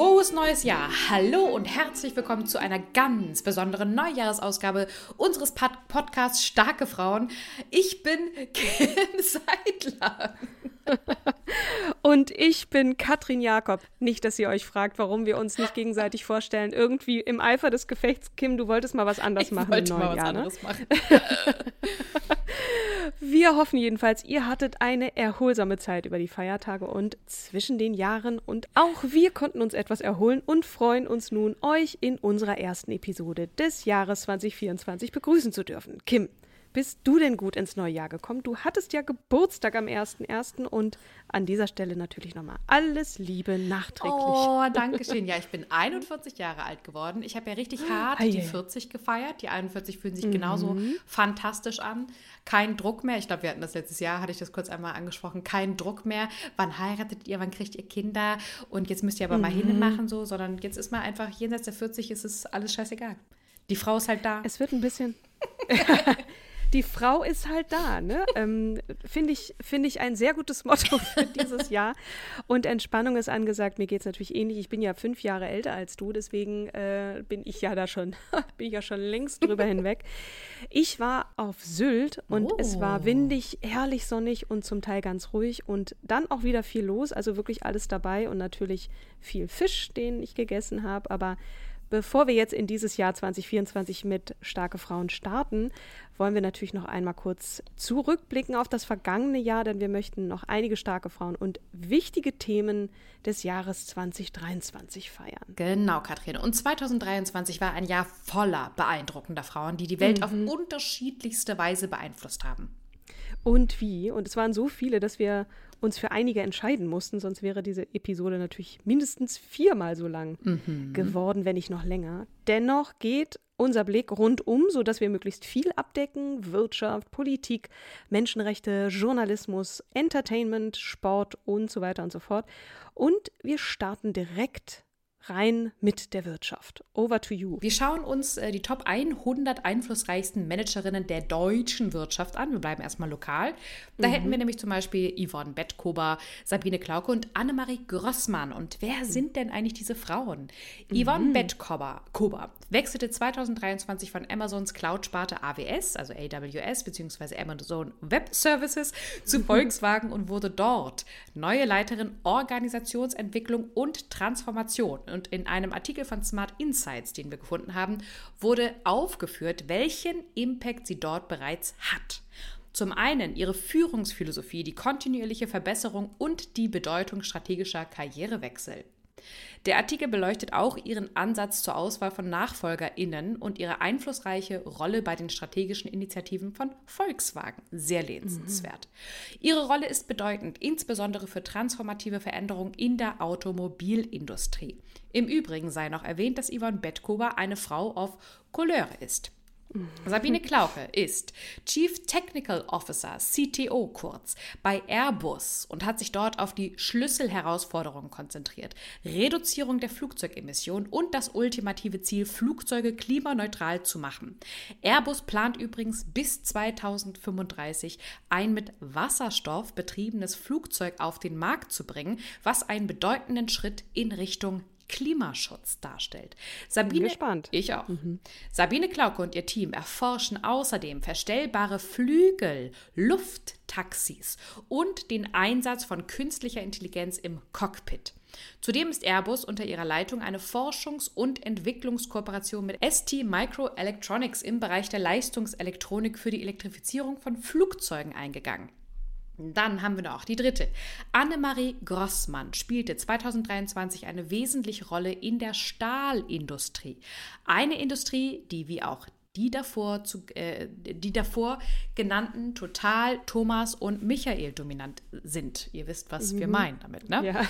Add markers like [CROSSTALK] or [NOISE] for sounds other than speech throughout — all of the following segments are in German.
Frohes neues Jahr! Hallo und herzlich willkommen zu einer ganz besonderen Neujahresausgabe unseres Pod Podcasts Starke Frauen. Ich bin [LAUGHS] Kim Seidler. Und ich bin Katrin Jakob. Nicht, dass ihr euch fragt, warum wir uns nicht gegenseitig vorstellen. Irgendwie im Eifer des Gefechts, Kim, du wolltest mal was anderes Ich machen wollte im mal neuen was Jahr, ne? anderes machen. [LAUGHS] Wir hoffen jedenfalls, ihr hattet eine erholsame Zeit über die Feiertage und zwischen den Jahren und auch wir konnten uns etwas erholen und freuen uns nun, euch in unserer ersten Episode des Jahres 2024 begrüßen zu dürfen. Kim, bist du denn gut ins neue Jahr gekommen? Du hattest ja Geburtstag am 1.1. und an dieser Stelle natürlich nochmal alles Liebe nachträglich. Oh, [LAUGHS] danke schön. Ja, ich bin 41 Jahre alt geworden. Ich habe ja richtig hart Ei, die ei. 40 gefeiert. Die 41 fühlen sich Mhm. genauso fantastisch an. Kein Druck mehr. Ich glaube, wir hatten das letztes Jahr, hatte ich das kurz einmal angesprochen. Kein Druck mehr. Wann heiratet ihr? Wann kriegt ihr Kinder? Und jetzt müsst ihr aber mal Mhm. hinmachen so, sondern jetzt ist mal einfach jenseits der 40 ist es alles scheißegal. Die Frau ist halt da. Es wird ein bisschen. [LAUGHS] Die Frau ist halt da, ne? Ähm, Finde ich, find ich ein sehr gutes Motto [LAUGHS] für dieses Jahr. Und Entspannung ist angesagt. Mir geht es natürlich ähnlich. Ich bin ja fünf Jahre älter als du, deswegen äh, bin ich ja da schon, [LAUGHS] bin ich ja schon längst drüber hinweg. Ich war auf Sylt und es war Oh. windig, herrlich sonnig und zum Teil ganz ruhig und dann auch wieder viel los, also wirklich alles dabei und natürlich viel Fisch, den ich gegessen habe, aber Bevor wir jetzt in dieses Jahr 2024 mit starke Frauen starten, wollen wir natürlich noch einmal kurz zurückblicken auf das vergangene Jahr, denn wir möchten noch einige starke Frauen und wichtige Themen des Jahres 2023 feiern. Genau, Katrin. Und 2023 war ein Jahr voller beeindruckender Frauen, die die Welt auf unterschiedlichste Weise beeinflusst haben. Und wie? Und es waren so viele, dass wir uns für einige entscheiden mussten, sonst wäre diese Episode natürlich mindestens viermal so lang geworden, wenn nicht noch länger. Dennoch geht unser Blick rundum, sodass wir möglichst viel abdecken: Wirtschaft, Politik, Menschenrechte, Journalismus, Entertainment, Sport und so weiter und so fort. Und wir starten direkt rein mit der Wirtschaft. Over to you. Wir schauen uns äh, die Top 100 einflussreichsten Managerinnen der deutschen Wirtschaft an. Wir bleiben erstmal lokal. Da hätten wir nämlich zum Beispiel Yvonne Bettkober, Sabine Klauke und Annemarie Grossmann. Und wer sind denn eigentlich diese Frauen? Yvonne Bettkober Kober wechselte 2023 von Amazons Cloud-Sparte AWS, also AWS bzw. Amazon Web Services, zu [LAUGHS] Volkswagen und wurde dort neue Leiterin Organisationsentwicklung und Transformation. Und in einem Artikel von Smart Insights, den wir gefunden haben, wurde aufgeführt, welchen Impact sie dort bereits hat. Zum einen ihre Führungsphilosophie, die kontinuierliche Verbesserung und die Bedeutung strategischer Karrierewechsel. Der Artikel beleuchtet auch ihren Ansatz zur Auswahl von NachfolgerInnen und ihre einflussreiche Rolle bei den strategischen Initiativen von Volkswagen. Sehr lesenswert. Ihre Rolle ist bedeutend, insbesondere für transformative Veränderungen in der Automobilindustrie. Im Übrigen sei noch erwähnt, dass Yvonne Bettkober eine Frau auf Couleur ist. Sabine Klauke ist Chief Technical Officer, CTO kurz, bei Airbus und hat sich dort auf die Schlüsselherausforderungen konzentriert. Reduzierung der Flugzeugemissionen und das ultimative Ziel, Flugzeuge klimaneutral zu machen. Airbus plant übrigens bis 2035 ein mit Wasserstoff betriebenes Flugzeug auf den Markt zu bringen, was einen bedeutenden Schritt in Richtung Klimaschutz darstellt. Sabine, Bin gespannt. Ich auch. Mhm. Sabine Klauke und ihr Team erforschen außerdem verstellbare Flügel, Lufttaxis und den Einsatz von künstlicher Intelligenz im Cockpit. Zudem ist Airbus unter ihrer Leitung eine Forschungs- und Entwicklungskooperation mit ST Microelectronics im Bereich der Leistungselektronik für die Elektrifizierung von Flugzeugen eingegangen. Dann haben wir noch die dritte. Annemarie Grossmann spielte 2023 eine wesentliche Rolle in der Stahlindustrie. Eine Industrie, die wie auch die davor, zu, äh, die davor genannten Total, Thomas und Michael dominant sind. Ihr wisst, was mhm. wir meinen damit, ne? Ja.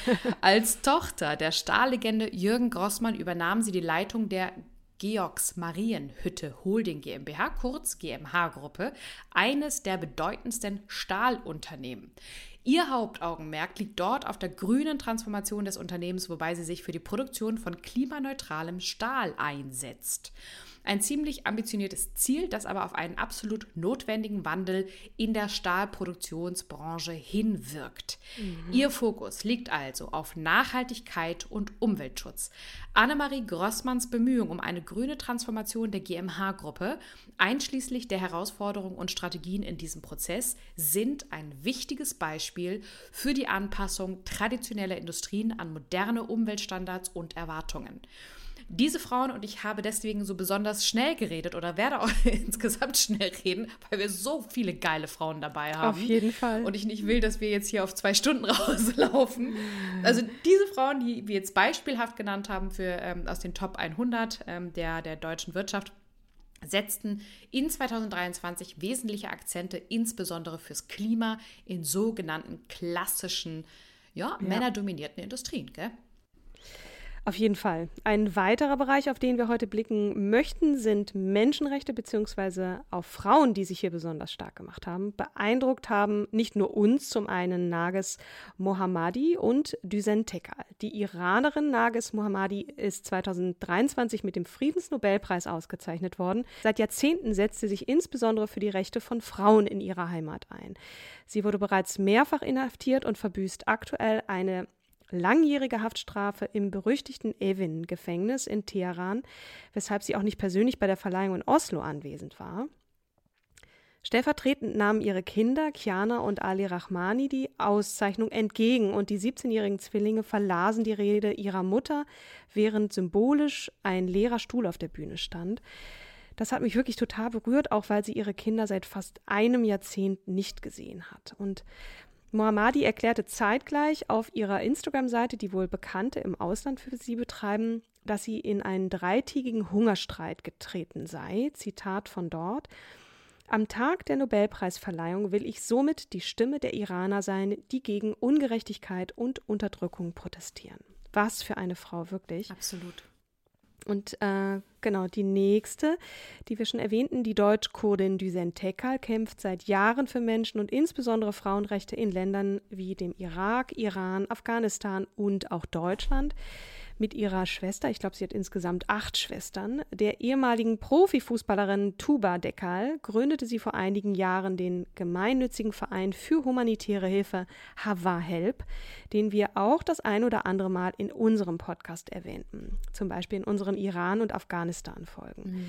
Als Tochter der Stahllegende Jürgen Grossmann übernahm sie die Leitung der Georgs Marienhütte Holding GmbH, kurz GmbH-Gruppe, eines der bedeutendsten Stahlunternehmen. Ihr Hauptaugenmerk liegt dort auf der grünen Transformation des Unternehmens, wobei sie sich für die Produktion von klimaneutralem Stahl einsetzt. Ein ziemlich ambitioniertes Ziel, das aber auf einen absolut notwendigen Wandel in der Stahlproduktionsbranche hinwirkt. Mhm. Ihr Fokus liegt also auf Nachhaltigkeit und Umweltschutz. Annemarie Grossmanns Bemühungen um eine grüne Transformation der GMH-Gruppe, einschließlich der Herausforderungen und Strategien in diesem Prozess, sind ein wichtiges Beispiel für die Anpassung traditioneller Industrien an moderne Umweltstandards und Erwartungen diese Frauen und ich habe deswegen so besonders schnell geredet oder werde auch [LAUGHS] insgesamt schnell reden, weil wir so viele geile Frauen dabei haben. Auf jeden Fall. Und ich nicht will, dass wir jetzt hier auf zwei Stunden [LAUGHS] rauslaufen. Also diese Frauen, die wir jetzt beispielhaft genannt haben für ähm, aus den Top 100 ähm, der, der deutschen Wirtschaft, setzten in 2023 wesentliche Akzente, insbesondere fürs Klima, in sogenannten klassischen, ja, ja. männerdominierten Industrien. Gell? Auf jeden Fall. Ein weiterer Bereich, auf den wir heute blicken möchten, sind Menschenrechte beziehungsweise auf Frauen, die sich hier besonders stark gemacht haben. Beeindruckt haben nicht nur uns, zum einen Nages Mohammadi und Düsen Tekal. Die Iranerin Nages Mohammadi ist 2023 mit dem Friedensnobelpreis ausgezeichnet worden. Seit Jahrzehnten setzt sie sich insbesondere für die Rechte von Frauen in ihrer Heimat ein. Sie wurde bereits mehrfach inhaftiert und verbüßt aktuell eine langjährige Haftstrafe im berüchtigten Evin-Gefängnis in Teheran, weshalb sie auch nicht persönlich bei der Verleihung in Oslo anwesend war. Stellvertretend nahmen ihre Kinder Kiana und Ali Rahmani die Auszeichnung entgegen und die 17-jährigen Zwillinge verlasen die Rede ihrer Mutter, während symbolisch ein leerer Stuhl auf der Bühne stand. Das hat mich wirklich total berührt, auch weil sie ihre Kinder seit fast einem Jahrzehnt nicht gesehen hat. Und Mohammadi erklärte zeitgleich auf ihrer Instagram-Seite, die wohl Bekannte im Ausland für sie betreiben, dass sie in einen dreitägigen Hungerstreit getreten sei. Zitat von dort. Am Tag der Nobelpreisverleihung will ich somit die Stimme der Iraner sein, die gegen Ungerechtigkeit und Unterdrückung protestieren. Was für eine Frau, wirklich. Absolut. Und äh, genau, die nächste, die wir schon erwähnten, die Deutsch-Kurdin Düsen Tekal, kämpft seit Jahren für Menschen und insbesondere Frauenrechte in Ländern wie dem Irak, Iran, Afghanistan und auch Deutschland mit ihrer Schwester, ich glaube, sie hat insgesamt acht Schwestern, der ehemaligen Profifußballerin Tuba Dekal, gründete sie vor einigen Jahren den gemeinnützigen Verein für humanitäre Hilfe Hava Help, den wir auch das ein oder andere Mal in unserem Podcast erwähnten, zum Beispiel in unseren Iran- und Afghanistan-Folgen. Mhm.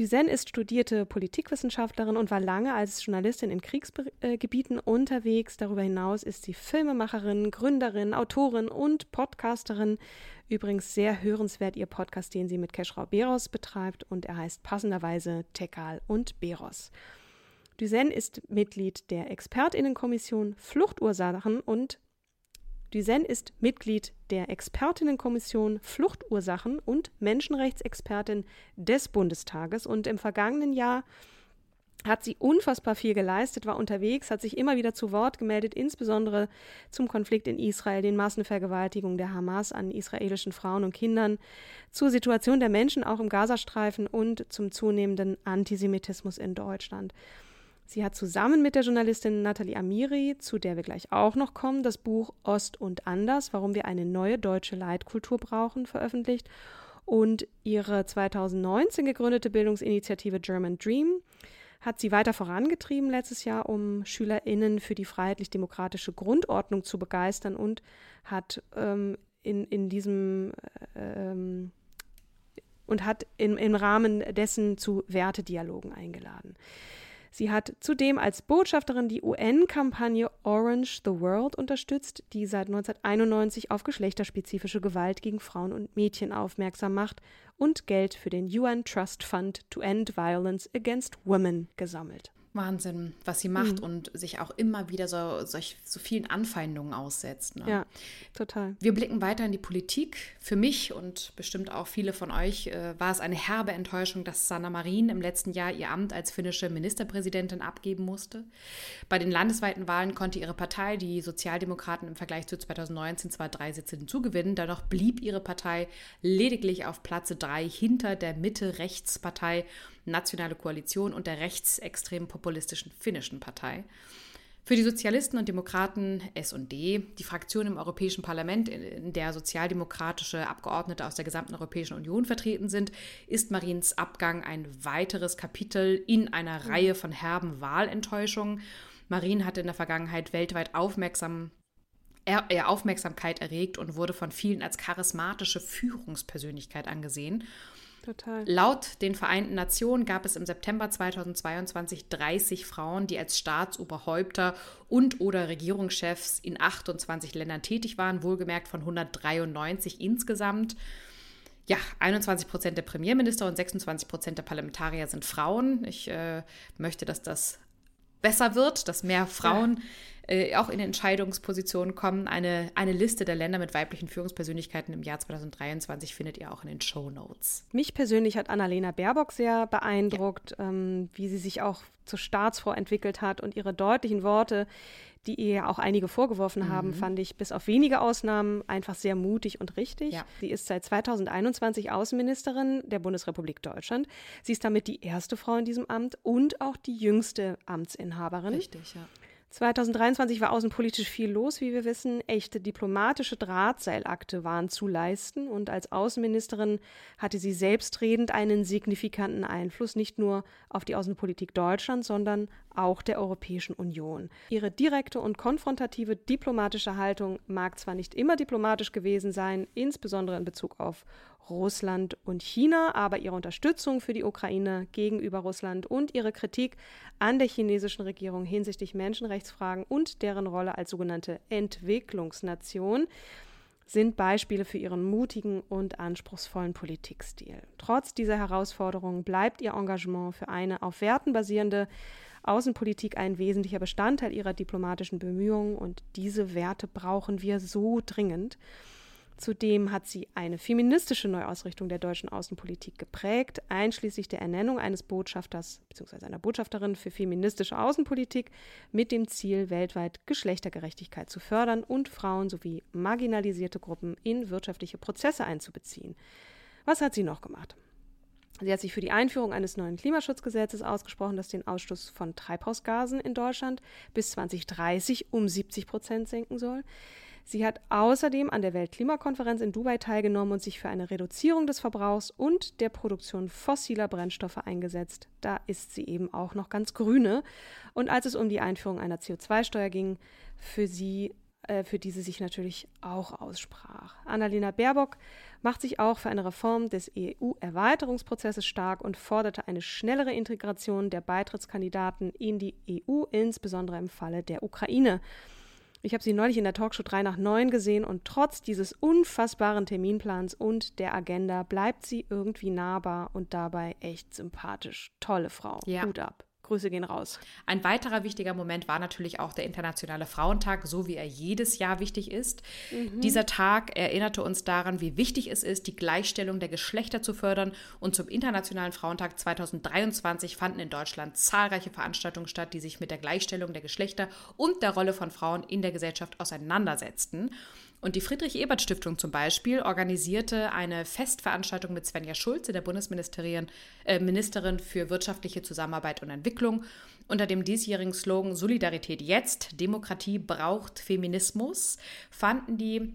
Duzen ist studierte Politikwissenschaftlerin und war lange als Journalistin in Kriegsgebieten unterwegs. Darüber hinaus ist sie Filmemacherin, Gründerin, Autorin und Podcasterin. Übrigens sehr hörenswert ihr Podcast, den sie mit Keschrau Beros betreibt und er heißt passenderweise Tekal und Beros. Duzen ist Mitglied der Expertinnenkommission Fluchtursachen und Duzen ist Mitglied der Expertinnenkommission Fluchtursachen und Menschenrechtsexpertin des Bundestages. Und im vergangenen Jahr hat sie unfassbar viel geleistet, war unterwegs, hat sich immer wieder zu Wort gemeldet, insbesondere zum Konflikt in Israel, den Massenvergewaltigungen der Hamas an israelischen Frauen und Kindern, zur Situation der Menschen auch im Gazastreifen und zum zunehmenden Antisemitismus in Deutschland. Sie hat zusammen mit der Journalistin Nathalie Amiri, zu der wir gleich auch noch kommen, das Buch Ost und Anders, warum wir eine neue deutsche Leitkultur brauchen, veröffentlicht und ihre 2019 gegründete Bildungsinitiative German Dream hat sie weiter vorangetrieben letztes Jahr, um SchülerInnen für die freiheitlich-demokratische Grundordnung zu begeistern und hat ähm, in, in diesem ähm, und hat im, im Rahmen dessen zu Wertedialogen eingeladen. Sie hat zudem als Botschafterin die UN-Kampagne Orange the World unterstützt, die seit 1991 auf geschlechterspezifische Gewalt gegen Frauen und Mädchen aufmerksam macht und Geld für den UN Trust Fund to End Violence Against Women gesammelt. Wahnsinn, was sie macht mhm. und sich auch immer wieder so, solch, so vielen Anfeindungen aussetzt. Ne? Ja, total. Wir blicken weiter in die Politik. Für mich und bestimmt auch viele von euch äh, war es eine herbe Enttäuschung, dass Sanna Marin im letzten Jahr ihr Amt als finnische Ministerpräsidentin abgeben musste. Bei den landesweiten Wahlen konnte ihre Partei, die Sozialdemokraten, im Vergleich zu 2019 zwar drei Sitze hinzugewinnen, dennoch blieb ihre Partei lediglich auf Platz drei hinter der Mitte-Rechtspartei Nationale Koalition und der rechtsextremen populistischen finnischen Partei. Für die Sozialisten und Demokraten SD, die Fraktion im Europäischen Parlament, in der sozialdemokratische Abgeordnete aus der gesamten Europäischen Union vertreten sind, ist Mariens Abgang ein weiteres Kapitel in einer Reihe von herben Wahlenttäuschungen. Marien hatte in der Vergangenheit weltweit aufmerksam er, er Aufmerksamkeit erregt und wurde von vielen als charismatische Führungspersönlichkeit angesehen. Total. Laut den Vereinten Nationen gab es im September 2022 30 Frauen, die als Staatsoberhäupter und oder Regierungschefs in 28 Ländern tätig waren, wohlgemerkt von 193 insgesamt. Ja, 21 Prozent der Premierminister und 26 Prozent der Parlamentarier sind Frauen. Ich äh, möchte, dass das besser wird, dass mehr Frauen ja äh, auch in Entscheidungspositionen kommen. Eine, eine Liste der Länder mit weiblichen Führungspersönlichkeiten im Jahr 2023 findet ihr auch in den Show Notes. Mich persönlich hat Annalena Baerbock sehr beeindruckt, ja. ähm, wie sie sich auch zur Staatsfrau entwickelt hat und ihre deutlichen Worte, die ihr auch einige vorgeworfen mhm. haben, fand ich bis auf wenige Ausnahmen einfach sehr mutig und richtig. Ja. Sie ist seit 2021 Außenministerin der Bundesrepublik Deutschland. Sie ist damit die erste Frau in diesem Amt und auch die jüngste Amtsinhaberin. Richtig, ja. 2023 war außenpolitisch viel los, wie wir wissen. Echte diplomatische Drahtseilakte waren zu leisten und als Außenministerin hatte sie selbstredend einen signifikanten Einfluss nicht nur auf die Außenpolitik Deutschlands, sondern auch der Europäischen Union. Ihre direkte und konfrontative diplomatische Haltung mag zwar nicht immer diplomatisch gewesen sein, insbesondere in Bezug auf Russland und China, aber ihre Unterstützung für die Ukraine gegenüber Russland und ihre Kritik an der chinesischen Regierung hinsichtlich Menschenrechtsfragen und deren Rolle als sogenannte Entwicklungsnation sind Beispiele für ihren mutigen und anspruchsvollen Politikstil. Trotz dieser Herausforderungen bleibt ihr Engagement für eine auf Werten basierende Außenpolitik ein wesentlicher Bestandteil ihrer diplomatischen Bemühungen und diese Werte brauchen wir so dringend. Zudem hat sie eine feministische Neuausrichtung der deutschen Außenpolitik geprägt, einschließlich der Ernennung eines Botschafters bzw. einer Botschafterin für feministische Außenpolitik mit dem Ziel, weltweit Geschlechtergerechtigkeit zu fördern und Frauen sowie marginalisierte Gruppen in wirtschaftliche Prozesse einzubeziehen. Was hat sie noch gemacht? Sie hat sich für die Einführung eines neuen Klimaschutzgesetzes ausgesprochen, das den Ausstoß von Treibhausgasen in Deutschland bis 2030 um 70 Prozent senken soll. Sie hat außerdem an der Weltklimakonferenz in Dubai teilgenommen und sich für eine Reduzierung des Verbrauchs und der Produktion fossiler Brennstoffe eingesetzt. Da ist sie eben auch noch ganz grüne. Und als es um die Einführung einer CO2-Steuer ging, für sie äh, für die sie sich natürlich auch aussprach. Annalena Baerbock macht sich auch für eine Reform des EU-Erweiterungsprozesses stark und forderte eine schnellere Integration der Beitrittskandidaten in die EU, insbesondere im Falle der Ukraine. Ich habe sie neulich in der Talkshow 3 nach 9 gesehen und trotz dieses unfassbaren Terminplans und der Agenda bleibt sie irgendwie nahbar und dabei echt sympathisch. Tolle Frau. Ja. Hut ab. Grüße gehen raus. Ein weiterer wichtiger Moment war natürlich auch der Internationale Frauentag, so wie er jedes Jahr wichtig ist. Mhm. Dieser Tag erinnerte uns daran, wie wichtig es ist, die Gleichstellung der Geschlechter zu fördern. Und zum Internationalen Frauentag 2023 fanden in Deutschland zahlreiche Veranstaltungen statt, die sich mit der Gleichstellung der Geschlechter und der Rolle von Frauen in der Gesellschaft auseinandersetzten. Und die Friedrich-Ebert-Stiftung zum Beispiel organisierte eine Festveranstaltung mit Svenja Schulze, der Bundesministerin äh, Ministerin für wirtschaftliche Zusammenarbeit und Entwicklung, unter dem diesjährigen Slogan Solidarität jetzt, Demokratie braucht Feminismus, fanden die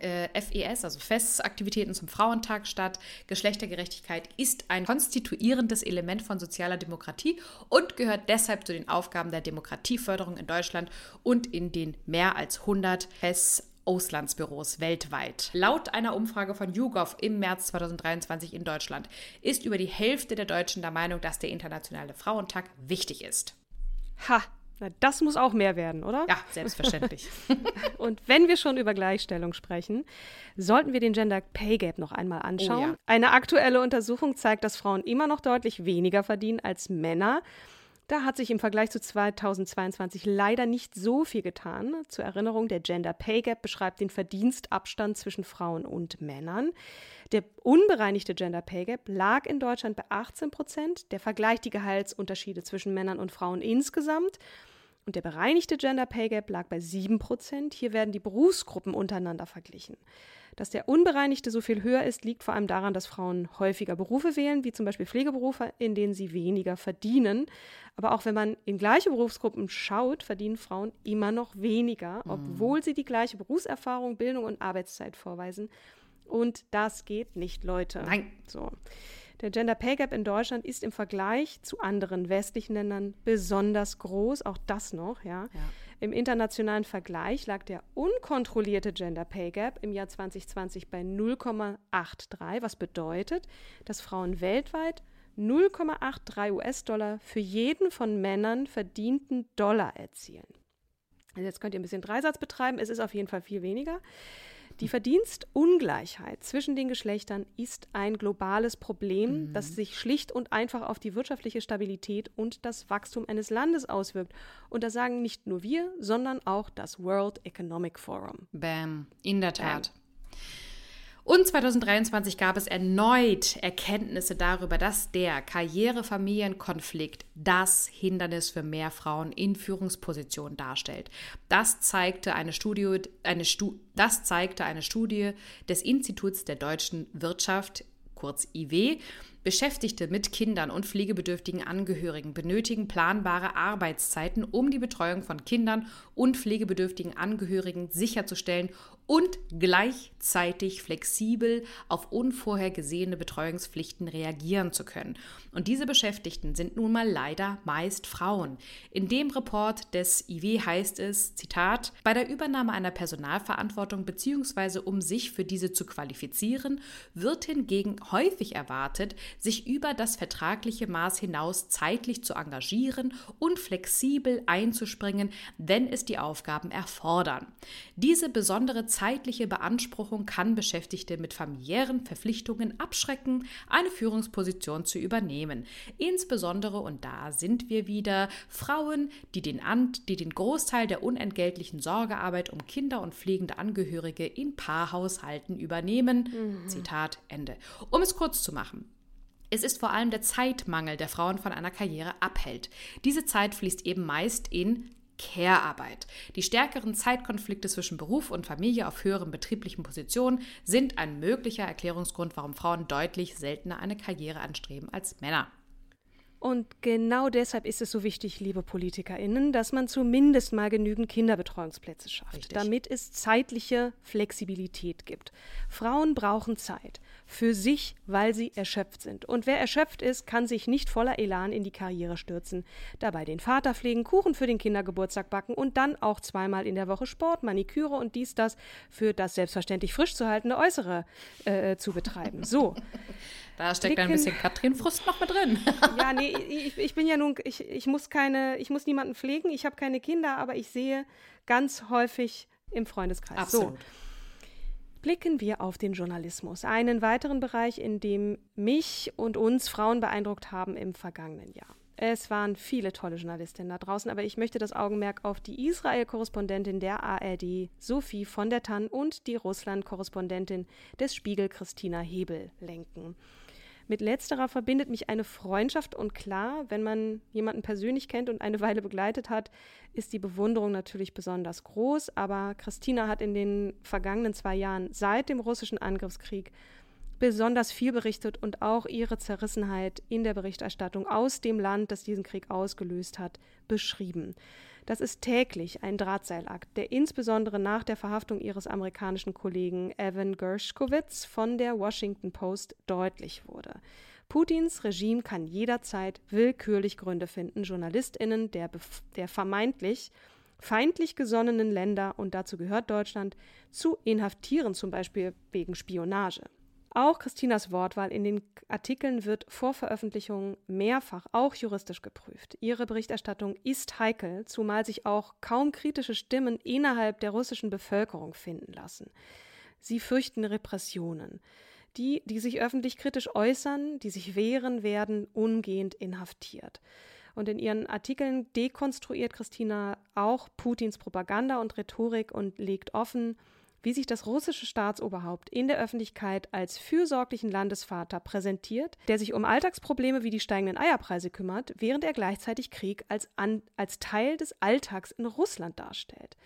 äh, FES, also Festaktivitäten zum Frauentag statt. Geschlechtergerechtigkeit ist ein konstituierendes Element von sozialer Demokratie und gehört deshalb zu den Aufgaben der Demokratieförderung in Deutschland und in den mehr als 100 FES Auslandsbüros weltweit. Laut einer Umfrage von YouGov im März 2023 in Deutschland ist über die Hälfte der Deutschen der Meinung, dass der Internationale Frauentag wichtig ist. Ha, na, das muss auch mehr werden, oder? Ja, selbstverständlich. [LAUGHS] Und wenn wir schon über Gleichstellung sprechen, sollten wir den Gender Pay Gap noch einmal anschauen. Oh ja. Eine aktuelle Untersuchung zeigt, dass Frauen immer noch deutlich weniger verdienen als Männer. Da hat sich im Vergleich zu 2022 leider nicht so viel getan. Zur Erinnerung, der Gender Pay Gap beschreibt den Verdienstabstand zwischen Frauen und Männern. Der unbereinigte Gender Pay Gap lag in Deutschland bei 18 Prozent. Der vergleicht die Gehaltsunterschiede zwischen Männern und Frauen insgesamt. Und der bereinigte Gender Pay Gap lag bei 7 Prozent. Hier werden die Berufsgruppen untereinander verglichen. Dass der unbereinigte so viel höher ist, liegt vor allem daran, dass Frauen häufiger Berufe wählen, wie zum Beispiel Pflegeberufe, in denen sie weniger verdienen. Aber auch wenn man in gleiche Berufsgruppen schaut, verdienen Frauen immer noch weniger, mhm. obwohl sie die gleiche Berufserfahrung, Bildung und Arbeitszeit vorweisen. Und das geht nicht, Leute. Nein. So. Der Gender Pay Gap in Deutschland ist im Vergleich zu anderen westlichen Ländern besonders groß, auch das noch, ja. ja. Im internationalen Vergleich lag der unkontrollierte Gender Pay Gap im Jahr 2020 bei 0,83, was bedeutet, dass Frauen weltweit 0,83 US-Dollar für jeden von Männern verdienten Dollar erzielen. Also jetzt könnt ihr ein bisschen Dreisatz betreiben, es ist auf jeden Fall viel weniger. Die Verdienstungleichheit zwischen den Geschlechtern ist ein globales Problem, mhm. das sich schlicht und einfach auf die wirtschaftliche Stabilität und das Wachstum eines Landes auswirkt. Und das sagen nicht nur wir, sondern auch das World Economic Forum. Bam, in der Tat. Bam. Und 2023 gab es erneut Erkenntnisse darüber, dass der Karriere-Familien-Konflikt das Hindernis für mehr Frauen in Führungspositionen darstellt. Das zeigte eine Studie, eine Stu das zeigte eine Studie des Instituts der deutschen Wirtschaft, kurz IW, Beschäftigte mit Kindern und pflegebedürftigen Angehörigen benötigen planbare Arbeitszeiten, um die Betreuung von Kindern und pflegebedürftigen Angehörigen sicherzustellen und gleichzeitig flexibel auf unvorhergesehene Betreuungspflichten reagieren zu können. Und diese Beschäftigten sind nun mal leider meist Frauen. In dem Report des IW heißt es, Zitat, bei der Übernahme einer Personalverantwortung bzw. um sich für diese zu qualifizieren, wird hingegen häufig erwartet, sich über das vertragliche Maß hinaus zeitlich zu engagieren und flexibel einzuspringen, wenn es die Aufgaben erfordern. Diese besondere zeitliche Beanspruchung kann Beschäftigte mit familiären Verpflichtungen abschrecken, eine Führungsposition zu übernehmen. Insbesondere, und da sind wir wieder, Frauen, die den, Ant, die den Großteil der unentgeltlichen Sorgearbeit um Kinder und pflegende Angehörige in Paarhaushalten übernehmen. Mhm. Zitat Ende. Um es kurz zu machen. Es ist vor allem der Zeitmangel, der Frauen von einer Karriere abhält. Diese Zeit fließt eben meist in Care-Arbeit. Die stärkeren Zeitkonflikte zwischen Beruf und Familie auf höheren betrieblichen Positionen sind ein möglicher Erklärungsgrund, warum Frauen deutlich seltener eine Karriere anstreben als Männer. Und genau deshalb ist es so wichtig, liebe PolitikerInnen, dass man zumindest mal genügend Kinderbetreuungsplätze schafft, Richtig. damit es zeitliche Flexibilität gibt. Frauen brauchen Zeit für sich, weil sie erschöpft sind. Und wer erschöpft ist, kann sich nicht voller Elan in die Karriere stürzen. Dabei den Vater pflegen, Kuchen für den Kindergeburtstag backen und dann auch zweimal in der Woche Sport, Maniküre und dies, das für das selbstverständlich frisch zu haltende Äußere äh, zu betreiben. So. [LAUGHS] Da steckt ein bisschen Katrin Frust noch mit drin. [LAUGHS] ja, nee, ich, ich bin ja nun, ich, ich muss keine, ich muss niemanden pflegen, ich habe keine Kinder, aber ich sehe ganz häufig im Freundeskreis. Absolut. So. Blicken wir auf den Journalismus, einen weiteren Bereich, in dem mich und uns Frauen beeindruckt haben im vergangenen Jahr. Es waren viele tolle Journalistinnen da draußen, aber ich möchte das Augenmerk auf die Israel-Korrespondentin der ARD, Sophie von der Tann, und die Russland-Korrespondentin des Spiegel, Christina Hebel, lenken. Mit letzterer verbindet mich eine Freundschaft und klar, wenn man jemanden persönlich kennt und eine Weile begleitet hat, ist die Bewunderung natürlich besonders groß. Aber Christina hat in den vergangenen zwei Jahren seit dem russischen Angriffskrieg besonders viel berichtet und auch ihre Zerrissenheit in der Berichterstattung aus dem Land, das diesen Krieg ausgelöst hat, beschrieben. Das ist täglich ein Drahtseilakt, der insbesondere nach der Verhaftung ihres amerikanischen Kollegen Evan Gershkovitz von der Washington Post deutlich wurde. Putins Regime kann jederzeit willkürlich Gründe finden, JournalistInnen der, der vermeintlich feindlich gesonnenen Länder, und dazu gehört Deutschland, zu inhaftieren, zum Beispiel wegen Spionage. Auch Christinas Wortwahl in den Artikeln wird vor Veröffentlichung mehrfach auch juristisch geprüft. Ihre Berichterstattung ist heikel, zumal sich auch kaum kritische Stimmen innerhalb der russischen Bevölkerung finden lassen. Sie fürchten Repressionen. Die, die sich öffentlich kritisch äußern, die sich wehren, werden umgehend inhaftiert. Und in ihren Artikeln dekonstruiert Christina auch Putins Propaganda und Rhetorik und legt offen, wie sich das russische Staatsoberhaupt in der Öffentlichkeit als fürsorglichen Landesvater präsentiert, der sich um Alltagsprobleme wie die steigenden Eierpreise kümmert, während er gleichzeitig Krieg als, an, als Teil des Alltags in Russland darstellt.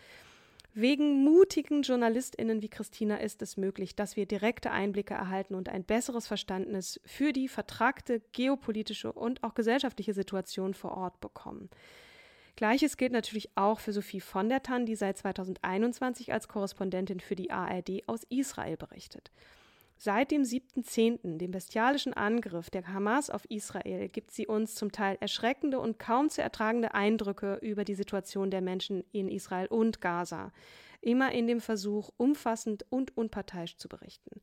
Wegen mutigen JournalistInnen wie Christina ist es möglich, dass wir direkte Einblicke erhalten und ein besseres Verständnis für die vertragte geopolitische und auch gesellschaftliche Situation vor Ort bekommen. Gleiches gilt natürlich auch für Sophie von der Tann, die seit 2021 als Korrespondentin für die ARD aus Israel berichtet. Seit dem 7.10., dem bestialischen Angriff der Hamas auf Israel, gibt sie uns zum Teil erschreckende und kaum zu ertragende Eindrücke über die Situation der Menschen in Israel und Gaza. Immer in dem Versuch, umfassend und unparteiisch zu berichten.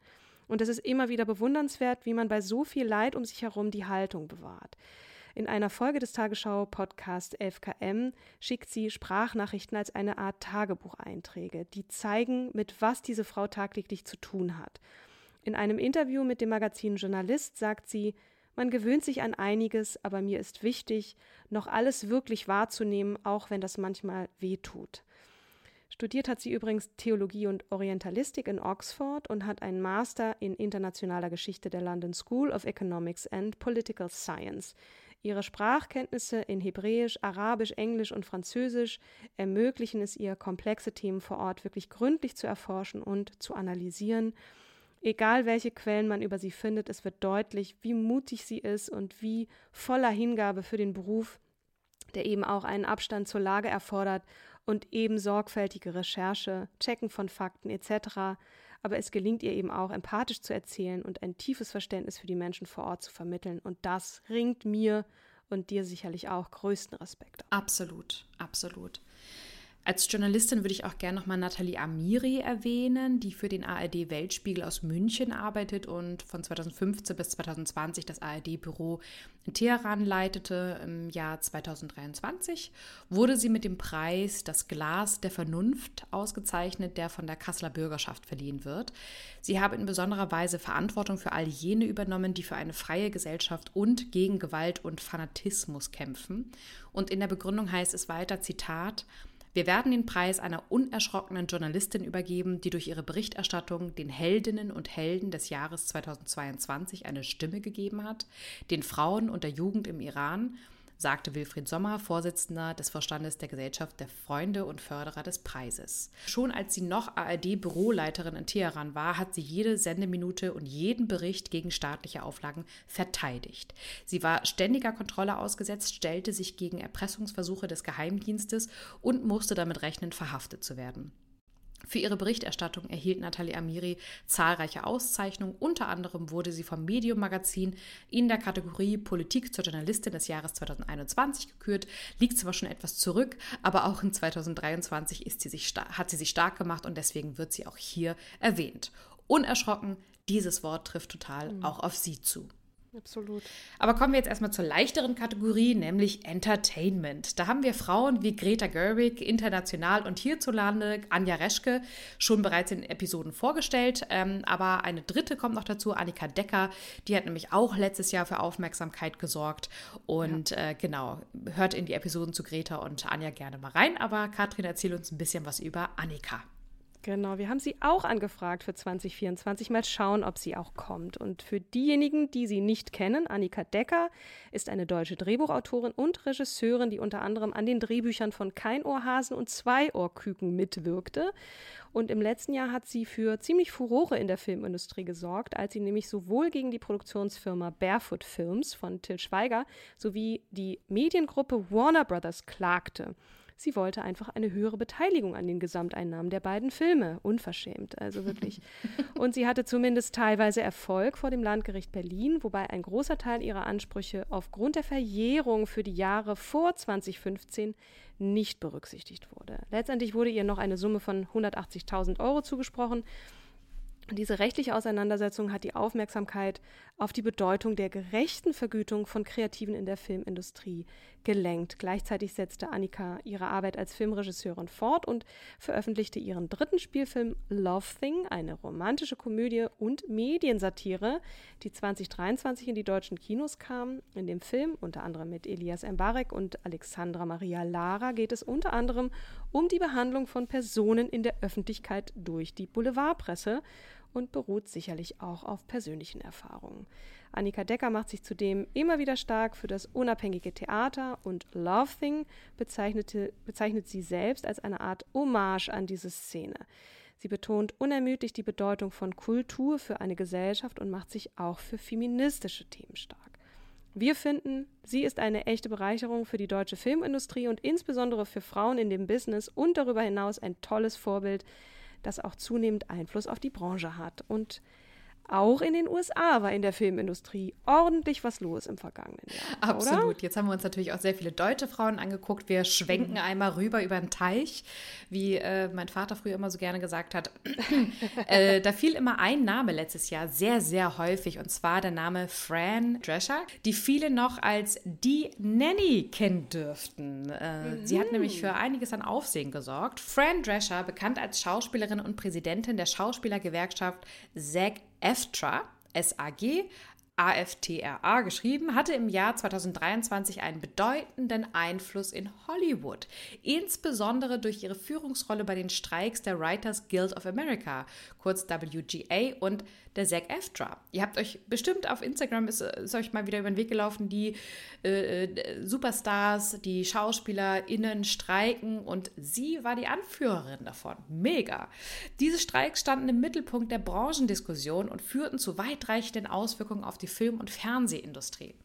Und es ist immer wieder bewundernswert, wie man bei so viel Leid um sich herum die Haltung bewahrt. In einer Folge des Tagesschau-Podcasts 11KM schickt sie Sprachnachrichten als eine Art Tagebucheinträge, die zeigen, mit was diese Frau tagtäglich zu tun hat. In einem Interview mit dem Magazin Journalist sagt sie, man gewöhnt sich an einiges, aber mir ist wichtig, noch alles wirklich wahrzunehmen, auch wenn das manchmal weh tut. Studiert hat sie übrigens Theologie und Orientalistik in Oxford und hat einen Master in internationaler Geschichte der London School of Economics and Political Science. Ihre Sprachkenntnisse in Hebräisch, Arabisch, Englisch und Französisch ermöglichen es ihr, komplexe Themen vor Ort wirklich gründlich zu erforschen und zu analysieren. Egal welche Quellen man über sie findet, es wird deutlich, wie mutig sie ist und wie voller Hingabe für den Beruf, der eben auch einen Abstand zur Lage erfordert und eben sorgfältige Recherche, Checken von Fakten etc aber es gelingt ihr eben auch, empathisch zu erzählen und ein tiefes Verständnis für die Menschen vor Ort zu vermitteln. Und das ringt mir und dir sicherlich auch größten Respekt. Absolut, absolut. Als Journalistin würde ich auch gerne nochmal Nathalie Amiri erwähnen, die für den ARD Weltspiegel aus München arbeitet und von 2015 bis 2020 das ARD-Büro in Teheran leitete. Im Jahr 2023 wurde sie mit dem Preis Das Glas der Vernunft ausgezeichnet, der von der Kasseler Bürgerschaft verliehen wird. Sie habe in besonderer Weise Verantwortung für all jene übernommen, die für eine freie Gesellschaft und gegen Gewalt und Fanatismus kämpfen. Und in der Begründung heißt es weiter, Zitat, wir werden den Preis einer unerschrockenen Journalistin übergeben, die durch ihre Berichterstattung den Heldinnen und Helden des Jahres 2022 eine Stimme gegeben hat, den Frauen und der Jugend im Iran sagte Wilfried Sommer, Vorsitzender des Vorstandes der Gesellschaft der Freunde und Förderer des Preises. Schon als sie noch ARD-Büroleiterin in Teheran war, hat sie jede Sendeminute und jeden Bericht gegen staatliche Auflagen verteidigt. Sie war ständiger Kontrolle ausgesetzt, stellte sich gegen Erpressungsversuche des Geheimdienstes und musste damit rechnen, verhaftet zu werden. Für ihre Berichterstattung erhielt Nathalie Amiri zahlreiche Auszeichnungen. Unter anderem wurde sie vom Medium Magazin in der Kategorie Politik zur Journalistin des Jahres 2021 gekürt. Liegt zwar schon etwas zurück, aber auch in 2023 ist sie sich, hat sie sich stark gemacht und deswegen wird sie auch hier erwähnt. Unerschrocken, dieses Wort trifft total mhm. auch auf sie zu. Absolut. Aber kommen wir jetzt erstmal zur leichteren Kategorie, nämlich Entertainment. Da haben wir Frauen wie Greta Gerwig, international und hierzulande Anja Reschke schon bereits in Episoden vorgestellt. Ähm, aber eine dritte kommt noch dazu, Annika Decker. Die hat nämlich auch letztes Jahr für Aufmerksamkeit gesorgt. Und ja. äh, genau, hört in die Episoden zu Greta und Anja gerne mal rein. Aber Katrin, erzähl uns ein bisschen was über Annika. Genau, wir haben sie auch angefragt für 2024. Mal schauen, ob sie auch kommt. Und für diejenigen, die sie nicht kennen, Annika Decker ist eine deutsche Drehbuchautorin und Regisseurin, die unter anderem an den Drehbüchern von Keinohrhasen und Zweiohrküken mitwirkte. Und im letzten Jahr hat sie für ziemlich Furore in der Filmindustrie gesorgt, als sie nämlich sowohl gegen die Produktionsfirma Barefoot Films von Till Schweiger sowie die Mediengruppe Warner Brothers klagte. Sie wollte einfach eine höhere Beteiligung an den Gesamteinnahmen der beiden Filme. Unverschämt, also wirklich. [LAUGHS] Und sie hatte zumindest teilweise Erfolg vor dem Landgericht Berlin, wobei ein großer Teil ihrer Ansprüche aufgrund der Verjährung für die Jahre vor 2015 nicht berücksichtigt wurde. Letztendlich wurde ihr noch eine Summe von 180.000 Euro zugesprochen diese rechtliche Auseinandersetzung hat die Aufmerksamkeit auf die Bedeutung der gerechten Vergütung von Kreativen in der Filmindustrie gelenkt. Gleichzeitig setzte Annika ihre Arbeit als Filmregisseurin fort und veröffentlichte ihren dritten Spielfilm Love Thing, eine romantische Komödie und Mediensatire, die 2023 in die deutschen Kinos kam. In dem Film, unter anderem mit Elias Mbarek und Alexandra Maria Lara, geht es unter anderem um die Behandlung von Personen in der Öffentlichkeit durch die Boulevardpresse und beruht sicherlich auch auf persönlichen Erfahrungen. Annika Decker macht sich zudem immer wieder stark für das unabhängige Theater und Love Thing bezeichnet sie selbst als eine Art Hommage an diese Szene. Sie betont unermüdlich die Bedeutung von Kultur für eine Gesellschaft und macht sich auch für feministische Themen stark. Wir finden, sie ist eine echte Bereicherung für die deutsche Filmindustrie und insbesondere für Frauen in dem Business und darüber hinaus ein tolles Vorbild, das auch zunehmend Einfluss auf die Branche hat. Und auch in den USA war in der Filmindustrie ordentlich was los im vergangenen Jahr. Absolut. Oder? Jetzt haben wir uns natürlich auch sehr viele deutsche Frauen angeguckt. Wir schwenken mhm. einmal rüber über den Teich, wie äh, mein Vater früher immer so gerne gesagt hat. [LAUGHS] äh, da fiel immer ein Name letztes Jahr sehr, sehr häufig und zwar der Name Fran Drescher, die viele noch als die Nanny kennen dürften. Äh, mhm. Sie hat nämlich für einiges an Aufsehen gesorgt. Fran Drescher, bekannt als Schauspielerin und Präsidentin der Schauspielergewerkschaft SAG EFTRA, SAG, AFTRA geschrieben, hatte im Jahr 2023 einen bedeutenden Einfluss in Hollywood, insbesondere durch ihre Führungsrolle bei den Streiks der Writers Guild of America, kurz WGA, und der SAG AFTRA. Ihr habt euch bestimmt auf Instagram, ist, ist euch mal wieder über den Weg gelaufen, die äh, äh Superstars, die SchauspielerInnen streiken und sie war die Anführerin davon. Mega. Diese Streiks standen im Mittelpunkt der Branchendiskussion und führten zu weitreichenden Auswirkungen auf die Film- und Fernsehindustrie.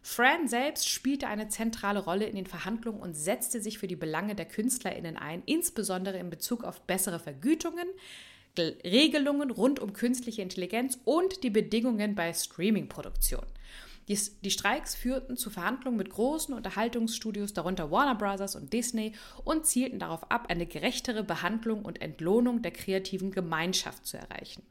Fran selbst spielte eine zentrale Rolle in den Verhandlungen und setzte sich für die Belange der KünstlerInnen ein, insbesondere in Bezug auf bessere Vergütungen, Regelungen rund um künstliche Intelligenz und die Bedingungen bei Streaming-Produktion. Die, die, Streiks führten zu Verhandlungen mit großen Unterhaltungsstudios, darunter Warner Bros. und Disney, und zielten darauf ab, eine gerechtere Behandlung und Entlohnung der kreativen Gemeinschaft zu erreichen.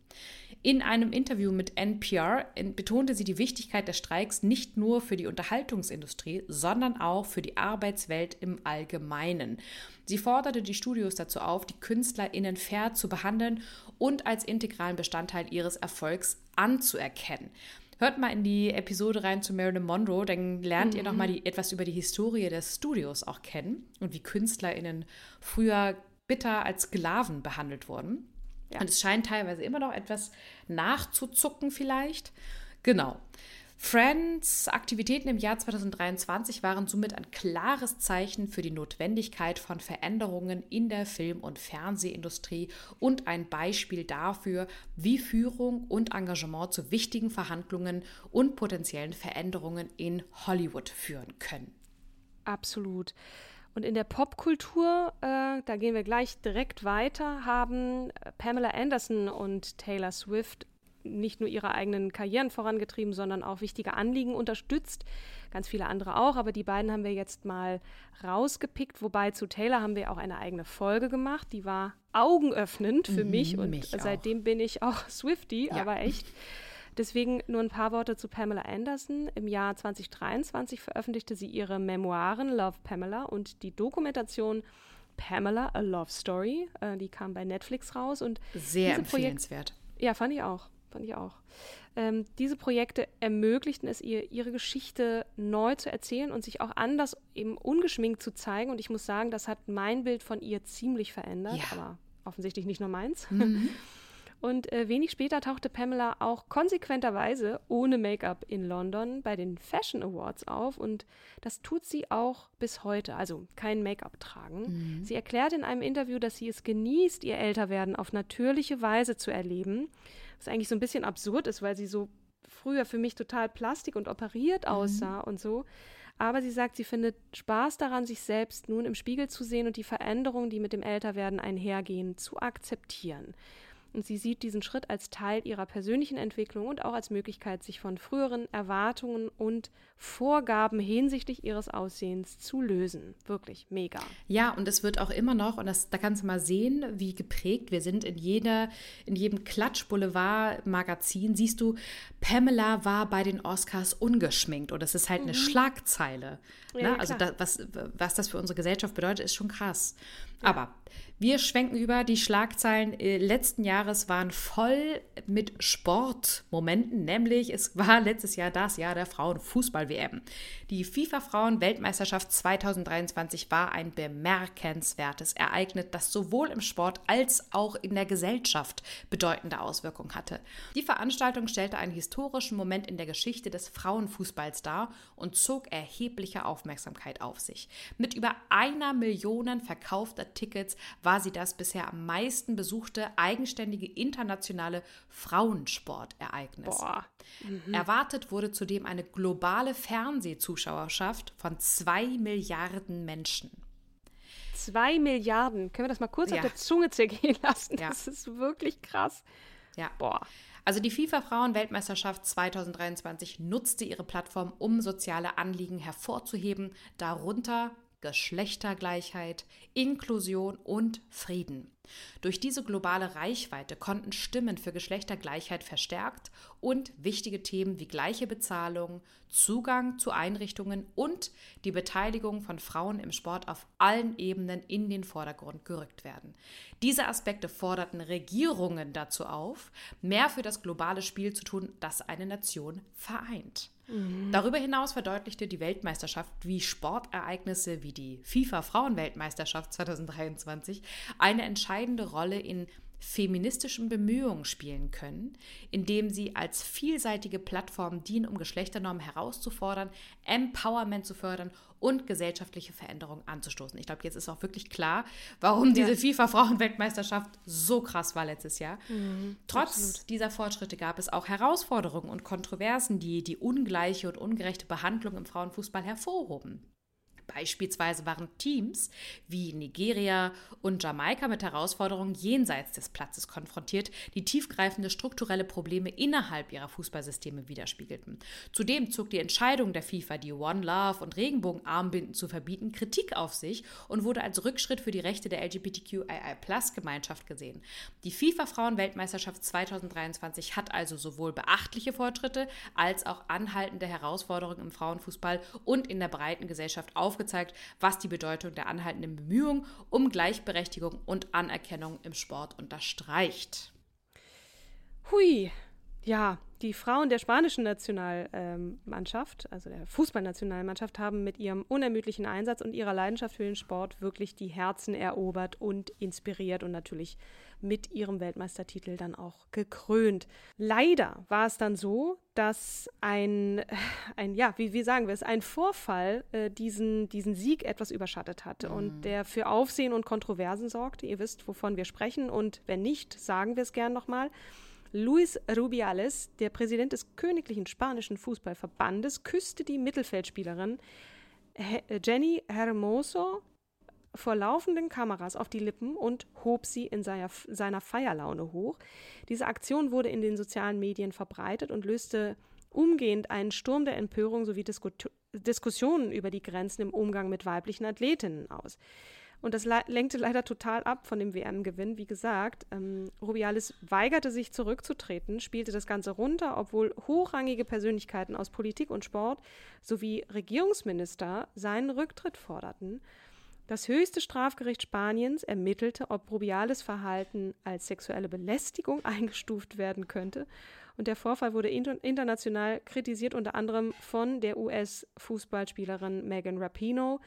In einem Interview mit NPR betonte sie die Wichtigkeit der Streiks nicht nur für die Unterhaltungsindustrie, sondern auch für die Arbeitswelt im Allgemeinen. Sie forderte die Studios dazu auf, die KünstlerInnen fair zu behandeln und als integralen Bestandteil ihres Erfolgs anzuerkennen. Hört mal in die Episode rein zu Marilyn Monroe, dann lernt mhm. ihr nochmal etwas über die Historie des Studios auch kennen und wie KünstlerInnen früher bitter als Sklaven behandelt wurden. Ja. Und es scheint teilweise immer noch etwas nachzuzucken vielleicht. Genau. Friends Aktivitäten im Jahr 2023 waren somit ein klares Zeichen für die Notwendigkeit von Veränderungen in der Film- und Fernsehindustrie und ein Beispiel dafür, wie Führung und Engagement zu wichtigen Verhandlungen und potenziellen Veränderungen in Hollywood führen können. Absolut. Und in der Popkultur, äh, da gehen wir gleich direkt weiter, haben Pamela Anderson und Taylor Swift nicht nur ihre eigenen Karrieren vorangetrieben, sondern auch wichtige Anliegen unterstützt. Ganz viele andere auch, aber die beiden haben wir jetzt mal rausgepickt. Wobei zu Taylor haben wir auch eine eigene Folge gemacht. Die war augenöffnend für mhm, mich und mich seitdem bin ich auch Swifty, ja. aber echt. Deswegen nur ein paar Worte zu Pamela Anderson. Im Jahr 2023 veröffentlichte sie ihre Memoiren Love Pamela und die Dokumentation Pamela, A Love Story. Äh, die kam bei Netflix raus und sehr empfehlenswert. Projekt, ja, fand ich auch. Fand ich auch. Ähm, diese Projekte ermöglichten es ihr, ihre Geschichte neu zu erzählen und sich auch anders eben ungeschminkt zu zeigen. Und ich muss sagen, das hat mein Bild von ihr ziemlich verändert, ja. aber offensichtlich nicht nur meins. Mhm. [LAUGHS] Und äh, wenig später tauchte Pamela auch konsequenterweise ohne Make-up in London bei den Fashion Awards auf und das tut sie auch bis heute, also kein Make-up tragen. Mhm. Sie erklärt in einem Interview, dass sie es genießt, ihr Älterwerden auf natürliche Weise zu erleben, was eigentlich so ein bisschen absurd ist, weil sie so früher für mich total plastik und operiert mhm. aussah mhm. und so. Aber sie sagt, sie findet Spaß daran, sich selbst nun im Spiegel zu sehen und die Veränderungen, die mit dem Älterwerden einhergehen, zu akzeptieren. Und sie sieht diesen Schritt als Teil ihrer persönlichen Entwicklung und auch als Möglichkeit, sich von früheren Erwartungen und Vorgaben hinsichtlich ihres Aussehens zu lösen. Wirklich mega. Ja, und es wird auch immer noch, und das, da kannst du mal sehen, wie geprägt wir sind. In, jeder, in jedem Klatsch-Boulevard-Magazin siehst du, Pamela war bei den Oscars ungeschminkt. Und das ist halt mhm. eine Schlagzeile. Ja, ne? Also da, was, was das für unsere Gesellschaft bedeutet, ist schon krass. Aber wir schwenken über. Die Schlagzeilen äh, letzten Jahres waren voll mit Sportmomenten, nämlich es war letztes Jahr das Jahr der Frauenfußball-WM. Die FIFA-Frauen-Weltmeisterschaft 2023 war ein bemerkenswertes Ereignis, das sowohl im Sport als auch in der Gesellschaft bedeutende Auswirkungen hatte. Die Veranstaltung stellte einen historischen Moment in der Geschichte des Frauenfußballs dar und zog erhebliche Aufmerksamkeit auf sich. Mit über einer Million verkaufter Tickets war sie das bisher am meisten besuchte eigenständige internationale Frauensportereignis. Mhm. Erwartet wurde zudem eine globale Fernsehzuschauerschaft von zwei Milliarden Menschen. Zwei Milliarden. Können wir das mal kurz ja. auf der Zunge zergehen [LAUGHS] lassen? Ja. Das ist wirklich krass. Ja. Boah. Also die FIFA Frauen-Weltmeisterschaft 2023 nutzte ihre Plattform, um soziale Anliegen hervorzuheben, darunter Geschlechtergleichheit, Inklusion und Frieden. Durch diese globale Reichweite konnten Stimmen für Geschlechtergleichheit verstärkt und wichtige Themen wie gleiche Bezahlung, Zugang zu Einrichtungen und die Beteiligung von Frauen im Sport auf allen Ebenen in den Vordergrund gerückt werden. Diese Aspekte forderten Regierungen dazu auf, mehr für das globale Spiel zu tun, das eine Nation vereint. Mhm. Darüber hinaus verdeutlichte die Weltmeisterschaft, wie Sportereignisse wie die FIFA Frauenweltmeisterschaft 2023 eine entscheidende Rolle in feministischen Bemühungen spielen können, indem sie als vielseitige Plattform dienen, um Geschlechternormen herauszufordern, Empowerment zu fördern und gesellschaftliche Veränderungen anzustoßen. Ich glaube, jetzt ist auch wirklich klar, warum ja. diese FIFA-Frauenweltmeisterschaft so krass war letztes Jahr. Mhm, Trotz absolut. dieser Fortschritte gab es auch Herausforderungen und Kontroversen, die die ungleiche und ungerechte Behandlung im Frauenfußball hervorhoben. Beispielsweise waren Teams wie Nigeria und Jamaika mit Herausforderungen jenseits des Platzes konfrontiert, die tiefgreifende strukturelle Probleme innerhalb ihrer Fußballsysteme widerspiegelten. Zudem zog die Entscheidung der FIFA, die One Love und Regenbogenarmbinden zu verbieten, Kritik auf sich und wurde als Rückschritt für die Rechte der LGBTQII-Gemeinschaft gesehen. Die FIFA-Frauen-Weltmeisterschaft 2023 hat also sowohl beachtliche Fortschritte als auch anhaltende Herausforderungen im Frauenfußball und in der breiten Gesellschaft auf aufgezeigt, was die Bedeutung der anhaltenden Bemühungen um Gleichberechtigung und Anerkennung im Sport unterstreicht. Hui, ja, die Frauen der spanischen Nationalmannschaft, also der Fußballnationalmannschaft, haben mit ihrem unermüdlichen Einsatz und ihrer Leidenschaft für den Sport wirklich die Herzen erobert und inspiriert und natürlich mit ihrem Weltmeistertitel dann auch gekrönt. Leider war es dann so, dass ein, ein ja, wie, wie sagen wir es, ein Vorfall äh, diesen, diesen Sieg etwas überschattet hat mhm. und der für Aufsehen und Kontroversen sorgte. Ihr wisst, wovon wir sprechen und wenn nicht, sagen wir es gern nochmal. Luis Rubiales, der Präsident des Königlichen Spanischen Fußballverbandes, küsste die Mittelfeldspielerin Jenny Hermoso vor laufenden Kameras auf die Lippen und hob sie in seiner, seiner Feierlaune hoch. Diese Aktion wurde in den sozialen Medien verbreitet und löste umgehend einen Sturm der Empörung sowie Disku Diskussionen über die Grenzen im Umgang mit weiblichen Athletinnen aus. Und das lenkte leider total ab von dem WM-Gewinn. Wie gesagt, ähm, Rubiales weigerte sich zurückzutreten, spielte das Ganze runter, obwohl hochrangige Persönlichkeiten aus Politik und Sport sowie Regierungsminister seinen Rücktritt forderten. Das höchste Strafgericht Spaniens ermittelte, ob Rubiales Verhalten als sexuelle Belästigung [LAUGHS] eingestuft werden könnte. Und der Vorfall wurde international kritisiert, unter anderem von der US-Fußballspielerin Megan Rapinoe,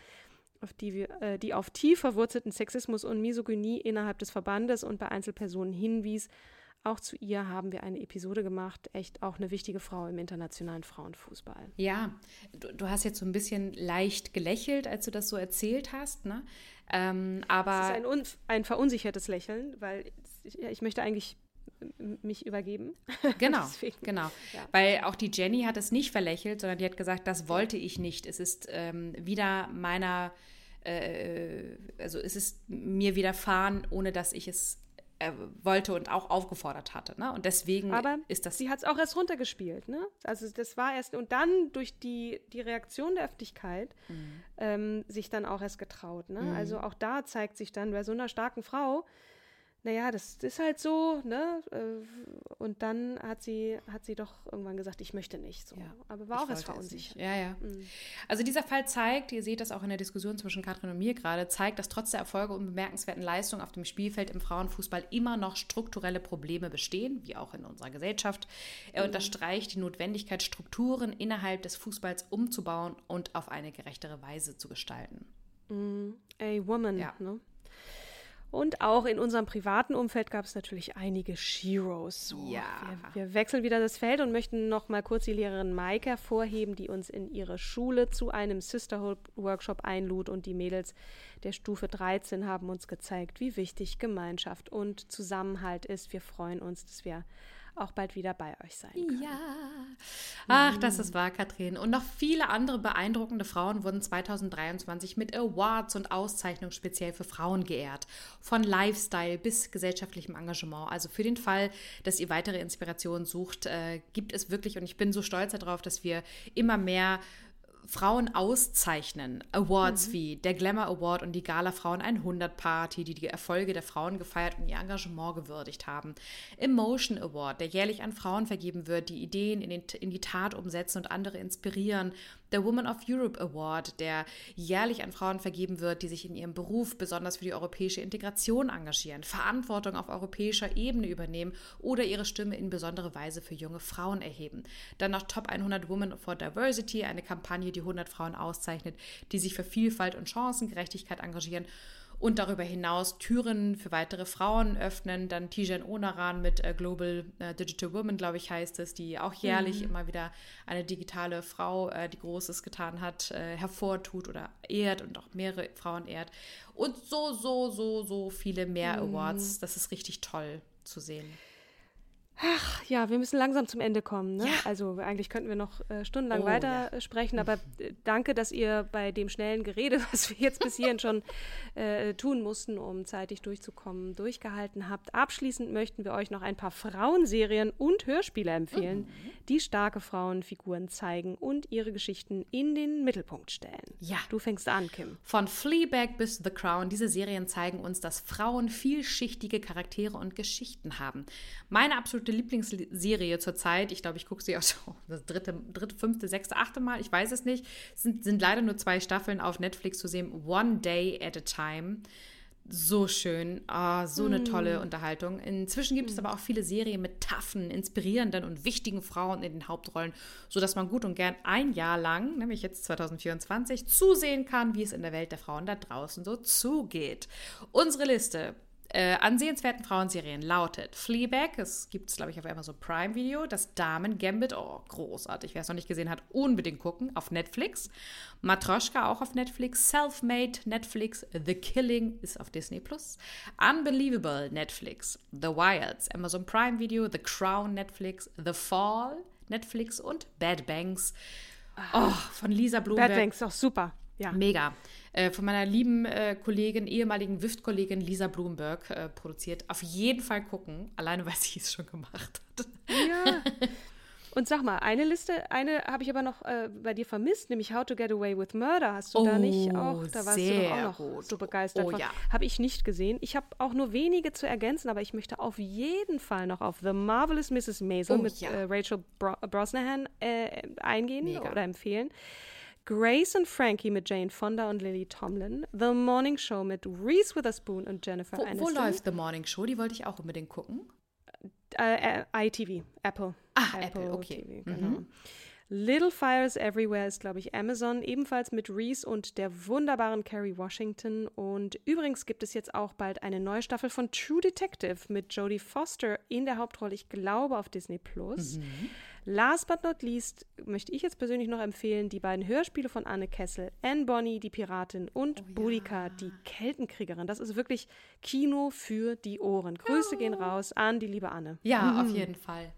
auf die, wir, äh, die auf tief verwurzelten Sexismus und Misogynie innerhalb des Verbandes und bei Einzelpersonen hinwies. Auch zu ihr haben wir eine Episode gemacht. Echt auch eine wichtige Frau im internationalen Frauenfußball. Ja, du, du hast jetzt so ein bisschen leicht gelächelt, als du das so erzählt hast. Ne? Ähm, aber es ist ein, ein verunsichertes Lächeln, weil ich, ich möchte eigentlich mich übergeben. [LAUGHS] Genau, genau. Ja. Weil auch die Jenny hat es nicht verlächelt, sondern die hat gesagt, das wollte ich nicht. Es ist ähm, wieder meiner, äh, also es ist mir widerfahren, ohne dass ich es äh, wollte und auch aufgefordert hatte. Ne? Und deswegen Aber ist das. Sie hat es auch erst runtergespielt, ne? Also das war erst und dann durch die, die Reaktion der Öffentlichkeit mhm. ähm, sich dann auch erst getraut. Ne? Mhm. Also auch da zeigt sich dann bei so einer starken Frau, naja, das ist halt so, ne? Äh, und dann hat sie, hat sie doch irgendwann gesagt, ich möchte nicht so. Ja, Aber war auch erst verunsichert. Ja, ja. Mhm. Also dieser Fall zeigt, ihr seht das auch in der Diskussion zwischen Katrin und mir gerade, zeigt, dass trotz der Erfolge und bemerkenswerten Leistungen auf dem Spielfeld im Frauenfußball immer noch strukturelle Probleme bestehen, wie auch in unserer Gesellschaft. Er mhm. unterstreicht die Notwendigkeit, Strukturen innerhalb des Fußballs umzubauen und auf eine gerechtere Weise zu gestalten. Mhm. A woman, ja. ne? Und auch in unserem privaten Umfeld gab es natürlich einige Sheroes. So, ja. Wir, wir, wechseln wieder das Feld und möchten noch mal kurz die Lehrerin Maike hervorheben, die uns in ihre Schule zu einem Sisterhood-Workshop einlud. Und die Mädels der Stufe 13 haben uns gezeigt, wie wichtig Gemeinschaft und Zusammenhalt ist. Wir freuen uns, dass wir auch bald wieder bei euch sein können. Ja. Ach, das ist wahr, Katrin. Und noch viele andere beeindruckende Frauen wurden 2023 mit Awards und Auszeichnungen speziell für Frauen geehrt. Von Lifestyle bis gesellschaftlichem Engagement. Also für den Fall, dass ihr weitere Inspirationen sucht, äh, gibt es wirklich, und ich bin so stolz darauf, dass wir immer mehr Frauen auszeichnen. Awards mhm. wie der Glamour Award und die Gala Frauen 100 Party, die die Erfolge der Frauen gefeiert und ihr Engagement gewürdigt haben. Emotion Award, der jährlich an Frauen vergeben wird, die Ideen in, den, in die Tat umsetzen und andere inspirieren der Woman of Europe Award, der jährlich an Frauen vergeben wird, die sich in ihrem Beruf besonders für die europäische Integration engagieren, Verantwortung auf europäischer Ebene übernehmen oder ihre Stimme in besondere Weise für junge Frauen erheben. Dann noch Top 100 Women for Diversity, eine Kampagne, die 100 Frauen auszeichnet, die sich für Vielfalt und Chancengerechtigkeit engagieren und darüber hinaus Türen für weitere Frauen öffnen. Dann Tijan Onaran mit äh, Global äh, Digital Women, glaube ich, heißt es, die auch jährlich mhm. immer wieder eine digitale Frau, äh, die Großes getan hat, hervortut oder ehrt und auch mehrere Frauen ehrt. Und so, so, so, so viele mehr mhm. Awards. Das ist richtig toll zu sehen. Ach ja, wir müssen langsam zum Ende kommen. Ne? Ja. Also eigentlich könnten wir noch äh, stundenlang oh, weiter ja. sprechen, aber äh, danke, dass ihr bei dem schnellen Gerede, [LAUGHS] was wir jetzt bis hierhin schon äh, tun mussten, um zeitig durchzukommen, durchgehalten habt. Abschließend möchten wir euch noch ein paar Frauenserien und Hörspiele empfehlen, mhm. die starke Frauenfiguren zeigen und ihre Geschichten in den Mittelpunkt stellen. Ja. Du fängst an, Kim. Von Fleabag bis The Crown, diese Serien zeigen uns, dass Frauen vielschichtige Charaktere und Geschichten haben. Meine absolute absolute Lieblingsserie zurzeit. Ich glaube, ich gucke sie auch schon [LAUGHS] das dritte, dritte, fünfte, sechste, achte Mal. Ich weiß es nicht. Es sind, sind leider nur zwei Staffeln auf Netflix zu sehen. One Day at a Time. So schön, oh, so eine mm. tolle Unterhaltung. Inzwischen gibt mm. es aber auch viele Serien mit taffen, inspirierenden und wichtigen Frauen in den Hauptrollen, sodass man gut und gern ein Jahr lang, nämlich jetzt 2024, zusehen kann, wie es in der Welt der Frauen da draußen so zugeht. Unsere Liste äh, an sehenswerten Frauenserien lautet Fleabag, es gibt es, glaube ich, auf Amazon Prime Video, das Damen Gambit, oh, großartig, wer es noch nicht gesehen hat, unbedingt gucken, auf Netflix. Matroschka auch auf Netflix, Selfmade Netflix, The Killing ist auf Disney Plus, Unbelievable Netflix, The Wilds, Amazon Prime Video, The Crown Netflix, The Fall Netflix und Bad Banks. Oh, von Lisa Bloomberg. Bad Banks, auch super. Ja. Mega. Äh, von meiner lieben äh, Kollegin, ehemaligen WIFT-Kollegin Lisa Bloomberg äh, produziert. Auf jeden Fall gucken, alleine [LAUGHS] weil sie es schon gemacht hat. Ja. [LAUGHS] Und sag mal, eine Liste, eine habe ich aber noch äh, bei dir vermisst, nämlich How to Get Away with Murder. Hast du oh, da nicht auch? Da warst du auch noch gut. so begeistert oh, von. Ja. Habe ich nicht gesehen. Ich habe auch nur wenige zu ergänzen, aber ich möchte auf jeden Fall noch auf The Marvelous Mrs. Maisel oh, mit ja. äh, Rachel Bro Brosnahan äh, eingehen Mega. oder empfehlen. Grace und Frankie mit Jane Fonda und Lily Tomlin, The Morning Show mit Reese Witherspoon und Jennifer wo, Aniston. Wo läuft The Morning Show? Die wollte ich auch unbedingt gucken. Äh, äh, ITV, Apple. Ah, Apple, Apple okay. TV, genau. Mhm. Little Fires Everywhere ist, glaube ich, Amazon, ebenfalls mit Reese und der wunderbaren Kerry Washington. Und übrigens gibt es jetzt auch bald eine neue Staffel von True Detective mit Jodie Foster in der Hauptrolle, ich glaube, auf Disney Plus. Mhm. Last but not least möchte ich jetzt persönlich noch empfehlen, die beiden Hörspiele von Anne Kessel, Anne Bonny, die Piratin und oh, Boudica, ja. die Keltenkriegerin. Das ist wirklich Kino für die Ohren. Grüße oh. gehen raus an die liebe Anne. Ja, mhm. auf jeden Fall.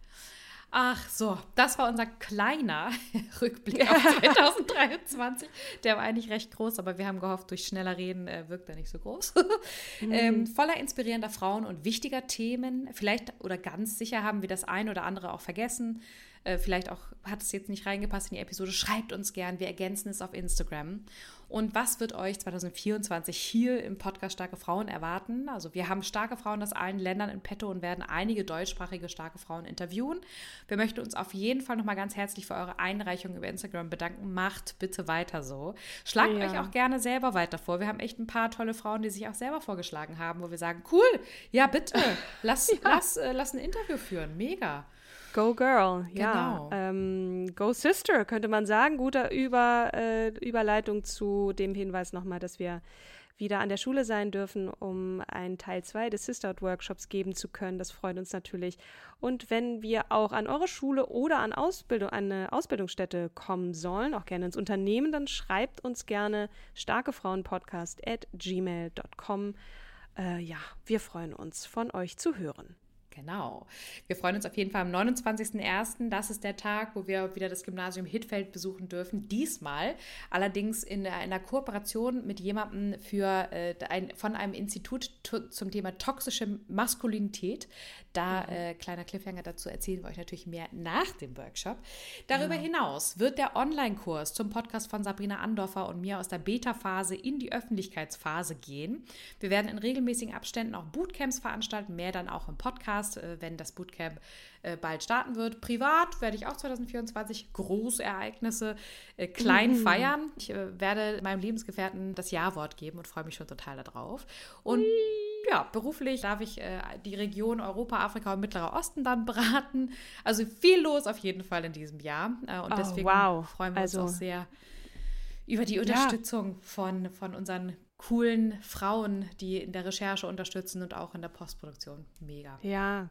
Ach so, das war unser kleiner [LAUGHS] Rückblick [LAUGHS] auf 2023. Der war eigentlich recht groß, aber wir haben gehofft, durch schneller Reden äh, wirkt er nicht so groß. [LAUGHS] mhm. ähm, voller inspirierender Frauen und wichtiger Themen. Vielleicht oder ganz sicher haben wir das ein oder andere auch vergessen. Äh, vielleicht auch hat es jetzt nicht reingepasst in die Episode. Schreibt uns gern, wir ergänzen es auf Instagram. Und was wird euch 2024 hier im Podcast Starke Frauen erwarten? Also wir haben starke Frauen aus allen Ländern in petto und werden einige deutschsprachige starke Frauen interviewen. Wir möchten uns auf jeden Fall nochmal ganz herzlich für eure Einreichung über Instagram bedanken. Macht bitte weiter so. Schlagt ja. euch auch gerne selber weiter vor. Wir haben echt ein paar tolle Frauen, die sich auch selber vorgeschlagen haben, wo wir sagen, cool, ja bitte, [LAUGHS] lass, ja. lass, äh, lass ein Interview führen. Mega. Go Girl, ja. Genau. Ähm, Go Sister, könnte man sagen. Gute Über, äh, Überleitung zu dem Hinweis nochmal, dass wir wieder an der Schule sein dürfen, um einen Teil 2 des Sisterhood-Workshops geben zu können. Das freut uns natürlich. Und wenn wir auch an eure Schule oder an Ausbildung, eine Ausbildungsstätte kommen sollen, auch gerne ins Unternehmen, dann schreibt uns gerne starkefrauenpodcast at gmail.com. Äh, ja, wir freuen uns, von euch zu hören. Genau. Wir freuen uns auf jeden Fall am 29.01. Das ist der Tag, wo wir wieder das Gymnasium Hittfeld besuchen dürfen. Diesmal allerdings in einer Kooperation mit jemandem für, äh, ein, von einem Institut zum Thema toxische Maskulinität. Da, mhm. äh, kleiner Cliffhanger dazu, erzählen wir euch natürlich mehr nach dem Workshop. Darüber ja. hinaus wird der Online-Kurs zum Podcast von Sabrina Andorfer und mir aus der Beta-Phase in die Öffentlichkeitsphase gehen. Wir werden in regelmäßigen Abständen auch Bootcamps veranstalten, mehr dann auch im Podcast, äh, wenn das Bootcamp äh, bald starten wird. Privat werde ich auch 2024 Großereignisse äh, klein mhm. feiern. Ich äh, werde meinem Lebensgefährten das Ja-Wort geben und freue mich schon total darauf. Und Ui. ja, beruflich darf ich äh, die Region Europa, Afrika und Mittlerer Osten dann beraten. Also viel los auf jeden Fall in diesem Jahr. Äh, und oh, deswegen wow. freuen wir also, uns auch sehr über die Unterstützung ja. von, von unseren coolen Frauen, die in der Recherche unterstützen und auch in der Postproduktion. Mega. Ja.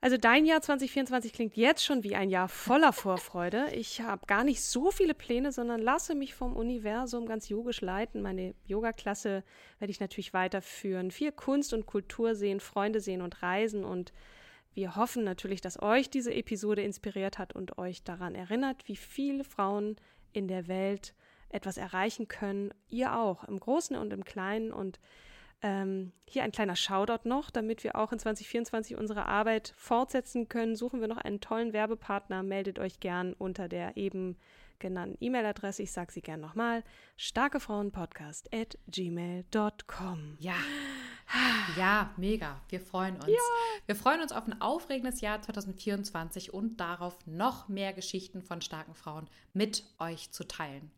Also dein Jahr 2024 klingt jetzt schon wie ein Jahr voller [LAUGHS] Vorfreude. Ich habe gar nicht so viele Pläne, sondern lasse mich vom Universum ganz yogisch leiten. Meine Yoga-Klasse werde ich natürlich weiterführen. Viel Kunst und Kultur sehen, Freunde sehen und reisen. Und wir hoffen natürlich, dass euch diese Episode inspiriert hat und euch daran erinnert, wie viele Frauen in der Welt etwas erreichen können. Ihr auch, im Großen und im Kleinen. Und ähm, hier ein kleiner Shoutout noch, damit wir auch in 2024 unsere Arbeit fortsetzen können. Suchen wir noch einen tollen Werbepartner. Meldet euch gern unter der eben genannten E-Mail-Adresse. Ich sage sie gern nochmal: starkefrauenpodcast at gmail.com. Ja. Ja, mega. Wir freuen uns. Ja. Wir freuen uns auf ein aufregendes Jahr 2024 und darauf, noch mehr Geschichten von starken Frauen mit euch zu teilen.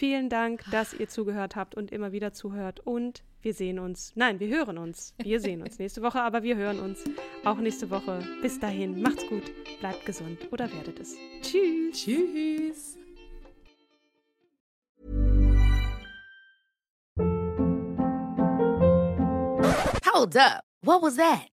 Vielen Dank, dass ihr zugehört habt und immer wieder zuhört. Und wir sehen uns. Nein, wir hören uns. Wir sehen uns nächste Woche, aber wir hören uns auch nächste Woche. Bis dahin, macht's gut, bleibt gesund oder werdet es. Tschüss. Tschüss. Hold up. What was that?